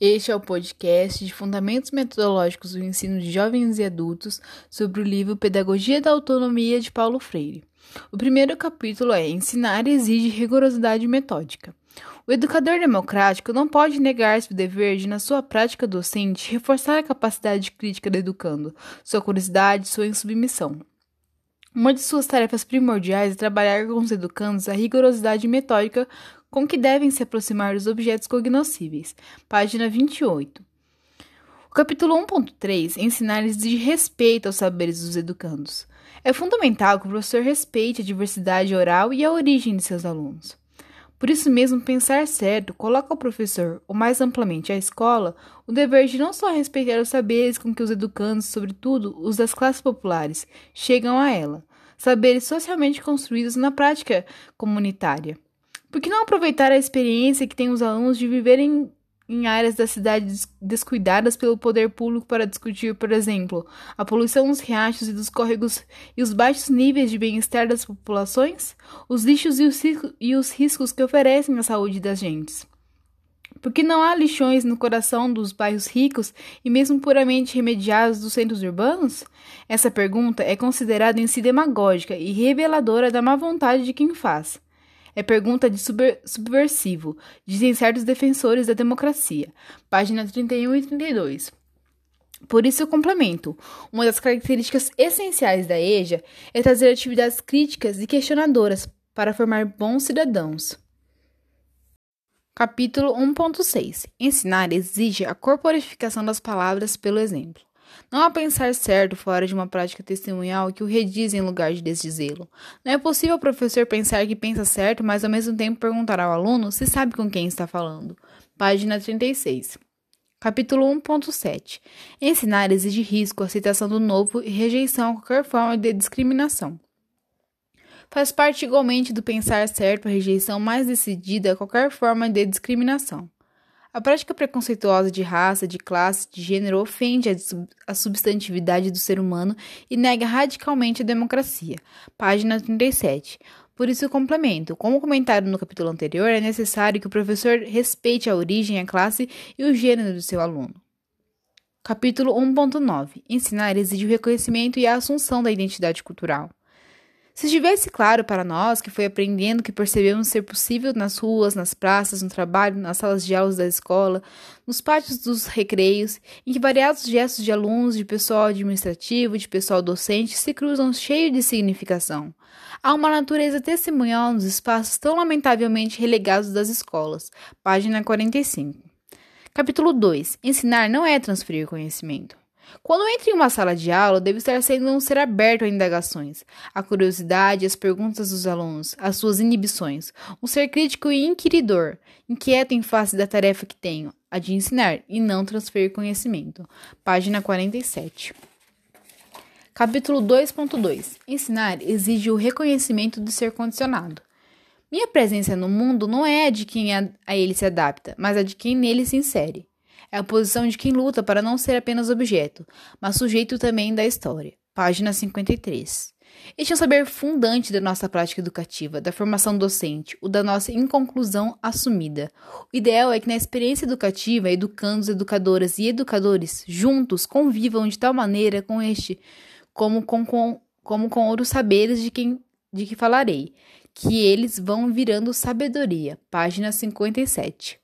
Este é o podcast de Fundamentos Metodológicos do Ensino de Jovens e Adultos sobre o livro Pedagogia da Autonomia de Paulo Freire. O primeiro capítulo é Ensinar exige rigorosidade metódica. O educador democrático não pode negar-se o dever de, na sua prática docente, reforçar a capacidade crítica do educando, sua curiosidade, sua insubmissão. Uma de suas tarefas primordiais é trabalhar com os educandos a rigorosidade metódica com que devem se aproximar dos objetos cognoscíveis. Página 28. O capítulo 1.3 ensinar-lhes de respeito aos saberes dos educandos. É fundamental que o professor respeite a diversidade oral e a origem de seus alunos. Por isso mesmo, pensar certo coloca ao professor, ou mais amplamente à escola, o dever de não só respeitar os saberes com que os educandos, sobretudo os das classes populares, chegam a ela, saberes socialmente construídos na prática comunitária, por que não aproveitar a experiência que têm os alunos de viverem em áreas da cidade descuidadas pelo poder público para discutir, por exemplo, a poluição dos riachos e dos córregos e os baixos níveis de bem-estar das populações, os lixos e os, e os riscos que oferecem à saúde das gentes? Porque não há lixões no coração dos bairros ricos e mesmo puramente remediados dos centros urbanos? Essa pergunta é considerada em si demagógica e reveladora da má vontade de quem faz. É pergunta de subversivo, dizem certos defensores da democracia. Página 31 e 32. Por isso eu complemento. Uma das características essenciais da EJA é trazer atividades críticas e questionadoras para formar bons cidadãos. Capítulo 1.6 Ensinar exige a corporificação das palavras pelo exemplo. Não há pensar certo fora de uma prática testemunhal que o rediz em lugar de desdizê-lo. Não é possível o professor pensar que pensa certo, mas ao mesmo tempo perguntar ao aluno se sabe com quem está falando. Página 36. Capítulo 1.7 Ensinar exige risco, aceitação do novo e rejeição a qualquer forma de discriminação. Faz parte igualmente do pensar certo a rejeição mais decidida a qualquer forma de discriminação. A prática preconceituosa de raça, de classe, de gênero ofende a substantividade do ser humano e nega radicalmente a democracia. Página 37. Por isso, complemento. Como comentado no capítulo anterior, é necessário que o professor respeite a origem, a classe e o gênero do seu aluno. Capítulo 1.9 Ensinar exige o reconhecimento e a assunção da identidade cultural. Se estivesse claro para nós que foi aprendendo que percebemos ser possível nas ruas, nas praças, no trabalho, nas salas de aulas da escola, nos pátios dos recreios, em que variados gestos de alunos, de pessoal administrativo, de pessoal docente se cruzam cheios de significação. Há uma natureza testemunhal nos espaços tão lamentavelmente relegados das escolas. Página 45. Capítulo 2. Ensinar não é transferir conhecimento. Quando entra em uma sala de aula, deve estar sendo um ser aberto a indagações, a curiosidade, as perguntas dos alunos, as suas inibições, um ser crítico e inquiridor, inquieto em face da tarefa que tenho, a de ensinar e não transferir conhecimento. Página 47. Capítulo 2.2 Ensinar exige o reconhecimento do ser condicionado. Minha presença no mundo não é a de quem a ele se adapta, mas a de quem nele se insere. É a posição de quem luta para não ser apenas objeto, mas sujeito também da história. Página 53. Este é um saber fundante da nossa prática educativa, da formação docente, o da nossa inconclusão assumida. O ideal é que na experiência educativa, educandos, educadoras e educadores juntos convivam de tal maneira com este, como com, com, como com outros saberes de quem de que falarei, que eles vão virando sabedoria. Página 57.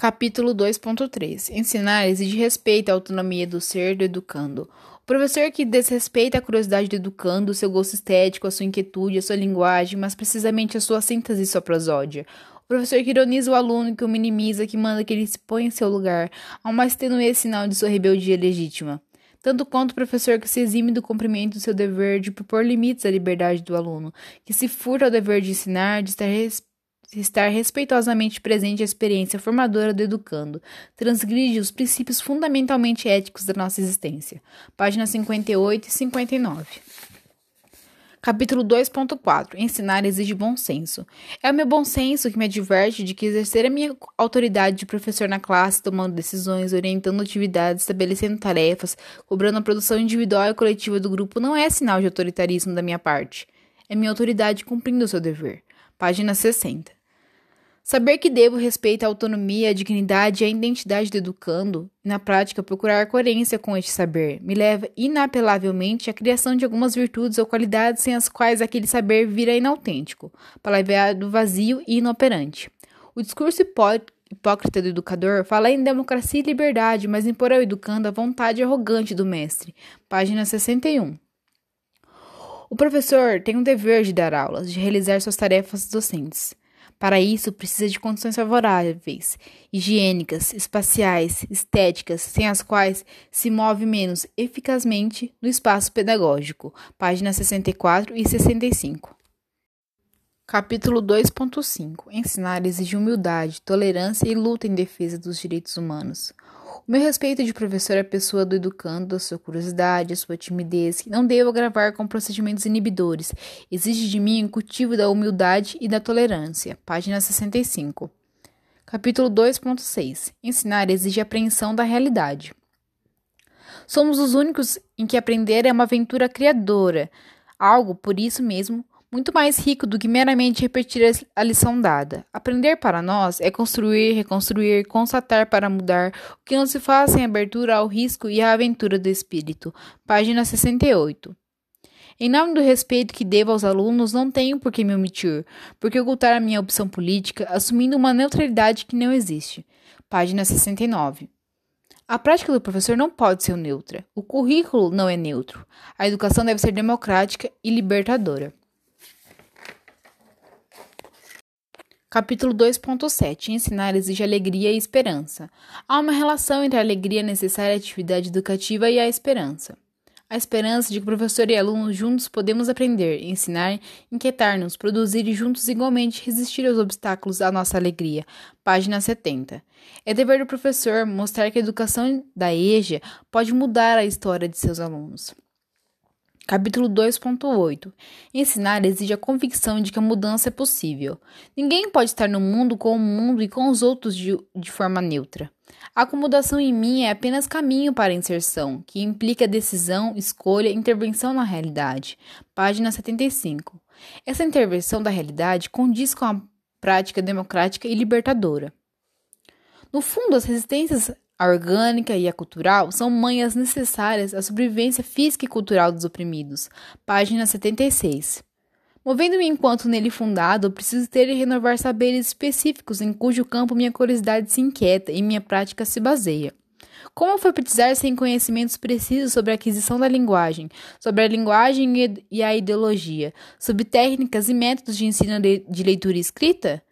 Capítulo 2.3 Ensinar exige respeito à autonomia do ser do educando. O professor que desrespeita a curiosidade do educando, seu gosto estético, a sua inquietude, a sua linguagem, mas precisamente a sua síntese e sua prosódia. O professor que ironiza o aluno, que o minimiza, que manda que ele se ponha em seu lugar, ao mais tenue sinal de sua rebeldia legítima. Tanto quanto o professor que se exime do cumprimento do seu dever de propor limites à liberdade do aluno, que se furta ao dever de ensinar, de estar respeitado estar respeitosamente presente à experiência formadora do educando, transgride os princípios fundamentalmente éticos da nossa existência. Páginas 58 e 59. Capítulo 2.4 Ensinar exige bom senso. É o meu bom senso que me adverte de que exercer a minha autoridade de professor na classe, tomando decisões, orientando atividades, estabelecendo tarefas, cobrando a produção individual e coletiva do grupo não é sinal de autoritarismo da minha parte. É minha autoridade cumprindo o seu dever. Página 60. Saber que devo respeito à autonomia, à dignidade e à identidade do educando, e na prática procurar coerência com este saber, me leva inapelavelmente à criação de algumas virtudes ou qualidades sem as quais aquele saber vira inautêntico, palavreado vazio e inoperante. O discurso hipócrita do educador fala em democracia e liberdade, mas impor ao educando a vontade arrogante do mestre. Página 61. O professor tem o dever de dar aulas, de realizar suas tarefas docentes. Para isso, precisa de condições favoráveis, higiênicas, espaciais, estéticas, sem as quais se move menos eficazmente no espaço pedagógico. Páginas 64 e 65. Capítulo 2.5 Ensinar exige humildade, tolerância e luta em defesa dos direitos humanos. O meu respeito de professor é a pessoa do educando, a sua curiosidade, a sua timidez, que não devo agravar com procedimentos inibidores. Exige de mim o cultivo da humildade e da tolerância. Página 65. Capítulo 2.6 Ensinar exige apreensão da realidade. Somos os únicos em que aprender é uma aventura criadora, algo, por isso mesmo, muito mais rico do que meramente repetir a lição dada. Aprender para nós é construir, reconstruir, constatar para mudar, o que não se faz sem abertura ao risco e à aventura do espírito. Página 68. Em nome do respeito que devo aos alunos, não tenho por que me omitir, porque ocultar a minha opção política, assumindo uma neutralidade que não existe. Página 69. A prática do professor não pode ser neutra. O currículo não é neutro. A educação deve ser democrática e libertadora. Capítulo 2.7 Ensinar exige alegria e esperança. Há uma relação entre a alegria necessária à atividade educativa e a esperança. A esperança de que professor e aluno juntos podemos aprender, ensinar, inquietar-nos, produzir e juntos igualmente resistir aos obstáculos à nossa alegria. Página 70. É dever do professor mostrar que a educação da EJA pode mudar a história de seus alunos. Capítulo 2.8 Ensinar exige a convicção de que a mudança é possível. Ninguém pode estar no mundo com o mundo e com os outros de, de forma neutra. A acomodação em mim é apenas caminho para a inserção, que implica decisão, escolha intervenção na realidade. Página 75. Essa intervenção da realidade condiz com a prática democrática e libertadora. No fundo, as resistências a orgânica e a cultural são manhas necessárias à sobrevivência física e cultural dos oprimidos. Página 76. Movendo-me enquanto nele fundado, preciso ter e renovar saberes específicos em cujo campo minha curiosidade se inquieta e minha prática se baseia. Como alfabetizar sem conhecimentos precisos sobre a aquisição da linguagem, sobre a linguagem e a ideologia, sobre técnicas e métodos de ensino de leitura e escrita?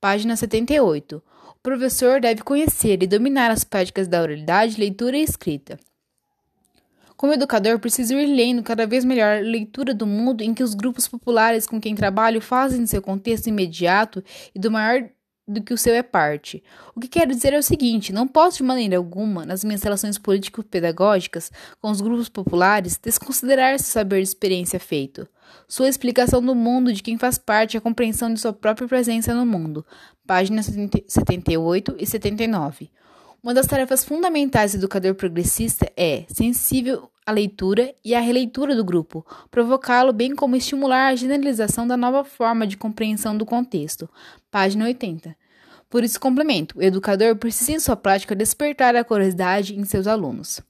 Página 78. O professor deve conhecer e dominar as práticas da oralidade, leitura e escrita. Como educador, preciso ir lendo cada vez melhor a leitura do mundo em que os grupos populares com quem trabalho fazem seu contexto imediato e do maior do que o seu é parte. O que quero dizer é o seguinte: não posso de maneira alguma, nas minhas relações político-pedagógicas com os grupos populares, desconsiderar seu saber de experiência feito sua explicação do mundo de quem faz parte a compreensão de sua própria presença no mundo. Páginas 78 e 79. Uma das tarefas fundamentais do educador progressista é, sensível à leitura e à releitura do grupo, provocá-lo bem como estimular a generalização da nova forma de compreensão do contexto. Página 80. Por isso, complemento: o educador precisa, em sua prática, despertar a curiosidade em seus alunos.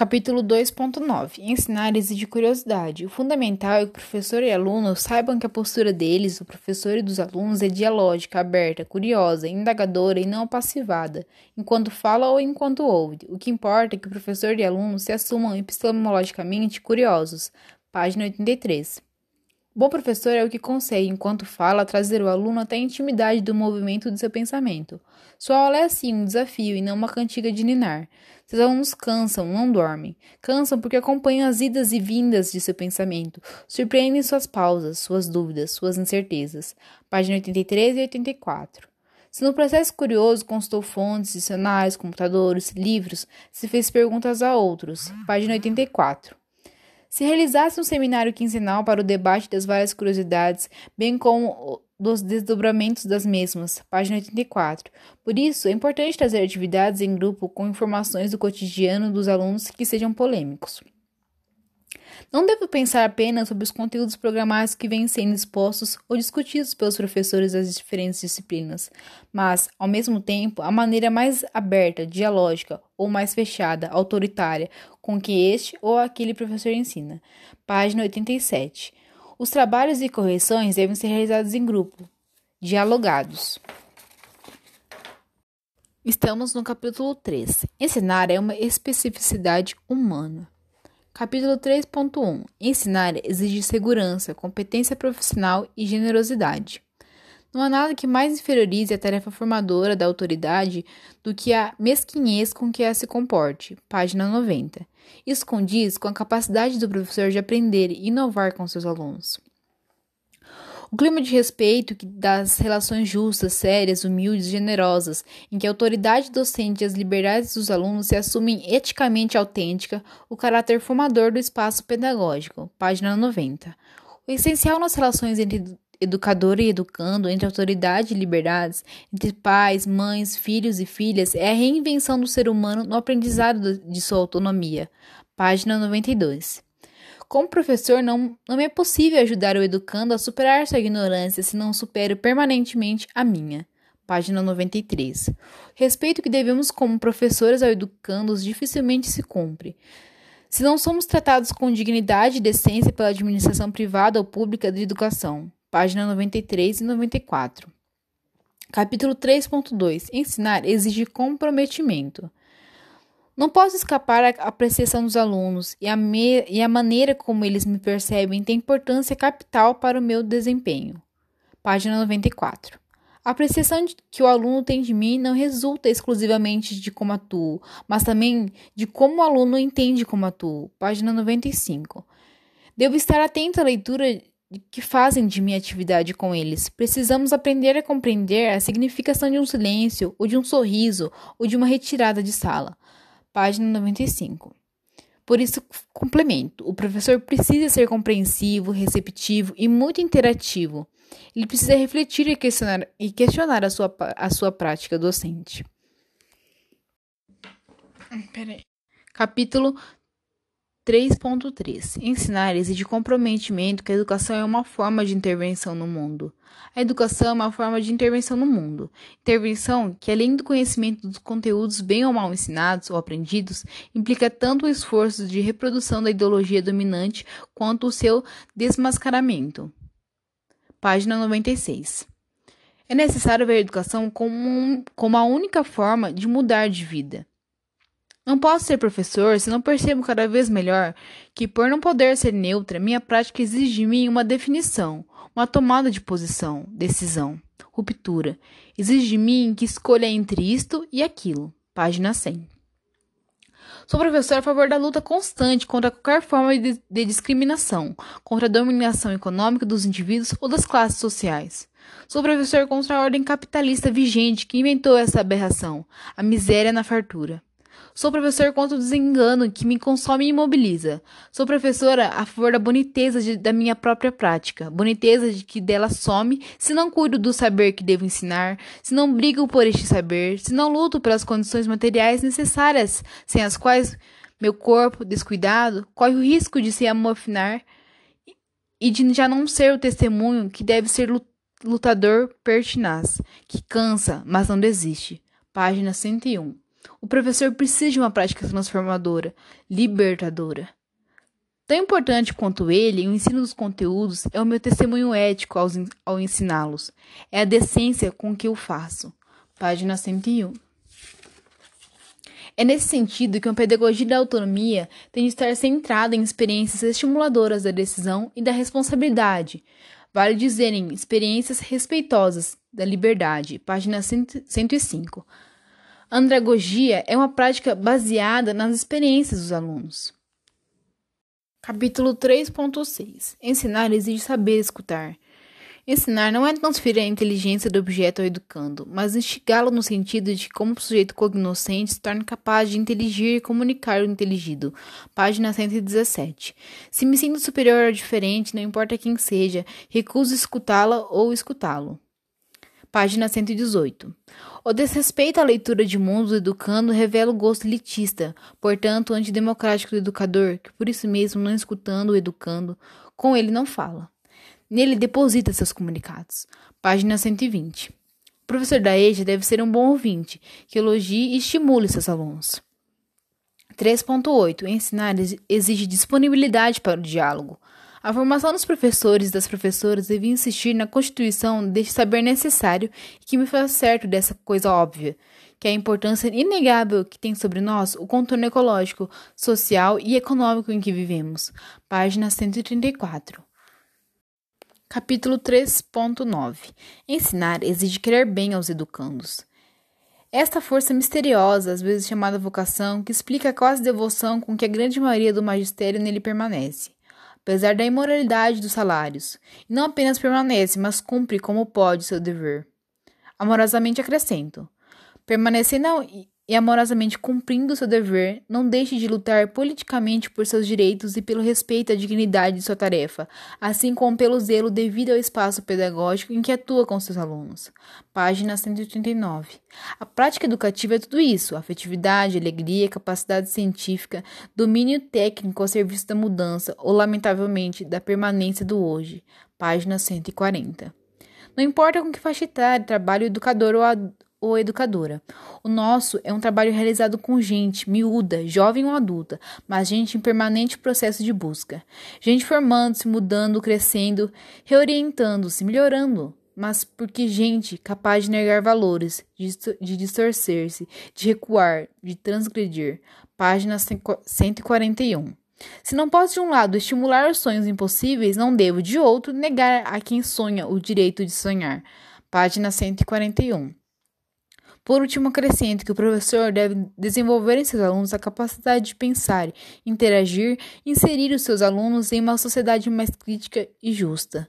Capítulo 2.9 Ensinar exige curiosidade. O fundamental é que o professor e aluno saibam que a postura deles, do professor e dos alunos, é dialógica, aberta, curiosa, indagadora e não passivada, enquanto fala ou enquanto ouve. O que importa é que o professor e aluno se assumam epistemologicamente curiosos. Página 83. Bom professor é o que consegue, enquanto fala, trazer o aluno até a intimidade do movimento de seu pensamento. Sua aula é assim um desafio e não uma cantiga de ninar. Seus alunos cansam, não dormem. Cansam porque acompanham as idas e vindas de seu pensamento, surpreendem suas pausas, suas dúvidas, suas incertezas. Página 83 e 84. Se no processo curioso consultou fontes, dicionários, computadores, livros, se fez perguntas a outros. Página 84. Se realizasse um seminário quinzenal para o debate das várias curiosidades, bem como dos desdobramentos das mesmas, página 84. Por isso, é importante trazer atividades em grupo com informações do cotidiano dos alunos que sejam polêmicos. Não devo pensar apenas sobre os conteúdos programados que vêm sendo expostos ou discutidos pelos professores das diferentes disciplinas, mas, ao mesmo tempo, a maneira mais aberta, dialógica ou mais fechada, autoritária, com que este ou aquele professor ensina. Página 87. Os trabalhos e correções devem ser realizados em grupo, dialogados. Estamos no capítulo 3. Ensinar é uma especificidade humana. Capítulo 3.1 Ensinar exige segurança, competência profissional e generosidade. Não há nada que mais inferiorize a tarefa formadora da autoridade do que a mesquinhez com que ela se comporte. Página 90. Isso condiz com a capacidade do professor de aprender e inovar com seus alunos. O clima de respeito das relações justas, sérias, humildes e generosas, em que a autoridade docente e as liberdades dos alunos se assumem eticamente autêntica, o caráter formador do espaço pedagógico. Página 90. O essencial nas relações entre educador e educando, entre autoridade e liberdades, entre pais, mães, filhos e filhas, é a reinvenção do ser humano no aprendizado de sua autonomia. Página 92. Como professor, não, não me é possível ajudar o educando a superar sua ignorância se não supero permanentemente a minha. Página 93. O respeito que devemos como professores ao educandos dificilmente se cumpre. Se não somos tratados com dignidade e decência pela administração privada ou pública de educação. Página 93 e 94. Capítulo 3.2. Ensinar exige comprometimento. Não posso escapar à apreciação dos alunos e a, me, e a maneira como eles me percebem tem importância capital para o meu desempenho. Página 94. A apreciação que o aluno tem de mim não resulta exclusivamente de como atuo, mas também de como o aluno entende como atuo. Página 95. Devo estar atento à leitura que fazem de minha atividade com eles. Precisamos aprender a compreender a significação de um silêncio, ou de um sorriso, ou de uma retirada de sala página 95. Por isso, complemento: o professor precisa ser compreensivo, receptivo e muito interativo. Ele precisa refletir e questionar, e questionar a, sua, a sua prática docente. Peraí. Capítulo 3.3 Ensinar exige comprometimento que a educação é uma forma de intervenção no mundo. A educação é uma forma de intervenção no mundo. Intervenção que, além do conhecimento dos conteúdos bem ou mal ensinados ou aprendidos, implica tanto o esforço de reprodução da ideologia dominante quanto o seu desmascaramento. Página 96. É necessário ver a educação como, um, como a única forma de mudar de vida. Não posso ser professor se não percebo cada vez melhor que, por não poder ser neutra, minha prática exige de mim uma definição, uma tomada de posição, decisão, ruptura. Exige de mim que escolha entre isto e aquilo. Página 100. Sou professor a favor da luta constante contra qualquer forma de, de discriminação, contra a dominação econômica dos indivíduos ou das classes sociais. Sou professor contra a ordem capitalista vigente que inventou essa aberração, a miséria na fartura. Sou professor contra o desengano que me consome e imobiliza. Sou professora a favor da boniteza de, da minha própria prática, boniteza de que dela some se não cuido do saber que devo ensinar, se não brigo por este saber, se não luto pelas condições materiais necessárias, sem as quais meu corpo, descuidado, corre o risco de se amofinar e de já não ser o testemunho que deve ser lutador pertinaz, que cansa, mas não desiste. Página 101. O professor precisa de uma prática transformadora, libertadora. Tão importante quanto ele, o ensino dos conteúdos é o meu testemunho ético ao, ensiná-los. É a decência com que eu faço. Página 101. É nesse sentido que uma pedagogia da autonomia tem de estar centrada em experiências estimuladoras da decisão e da responsabilidade. Vale dizer em experiências respeitosas da liberdade. Página 105. Andragogia é uma prática baseada nas experiências dos alunos. Capítulo 3.6 Ensinar exige saber escutar. Ensinar não é transferir a inteligência do objeto ao educando, mas instigá-lo no sentido de como o sujeito cognoscente se torna capaz de inteligir e comunicar o inteligido. Página 117. Se me sinto superior ou diferente, não importa quem seja, recuso escutá-la ou escutá-lo. Página 118. O desrespeito à leitura de mundos educando revela o gosto elitista, portanto, antidemocrático do educador, que por isso mesmo, não escutando o educando, com ele não fala. Nele deposita seus comunicados. Página 120. O professor da EJA deve ser um bom ouvinte, que elogie e estimule seus alunos. 3.8. Ensinar exige disponibilidade para o diálogo. A formação dos professores e das professoras devia insistir na constituição deste saber necessário e que me faz certo dessa coisa óbvia, que é a importância inegável que tem sobre nós o contorno ecológico, social e econômico em que vivemos. Página 134. Capítulo 3.9 Ensinar exige querer bem aos educandos. Esta força misteriosa, às vezes chamada vocação, que explica a quase devoção com que a grande maioria do magistério nele permanece, apesar da imoralidade dos salários, e não apenas permanece, mas cumpre como pode seu dever. Amorosamente acrescento: permanecendo e amorosamente cumprindo seu dever, não deixe de lutar politicamente por seus direitos e pelo respeito à dignidade de sua tarefa, assim como pelo zelo devido ao espaço pedagógico em que atua com seus alunos. Página 139. A prática educativa é tudo isso: afetividade, alegria, capacidade científica, domínio técnico ao serviço da mudança ou, lamentavelmente, da permanência do hoje. Página 140. Não importa com que faixa etária trabalhe o educador ou ou educadora. O nosso é um trabalho realizado com gente miúda, jovem ou adulta, mas gente em permanente processo de busca. Gente formando-se, mudando, crescendo, reorientando-se, melhorando. Mas porque gente capaz de negar valores, de distorcer-se, de recuar, de transgredir. Página 141. Se não posso, de um lado, estimular os sonhos impossíveis, não devo, de outro, negar a quem sonha o direito de sonhar. Página 141. Por último, acrescento que o professor deve desenvolver em seus alunos a capacidade de pensar, interagir e inserir os seus alunos em uma sociedade mais crítica e justa.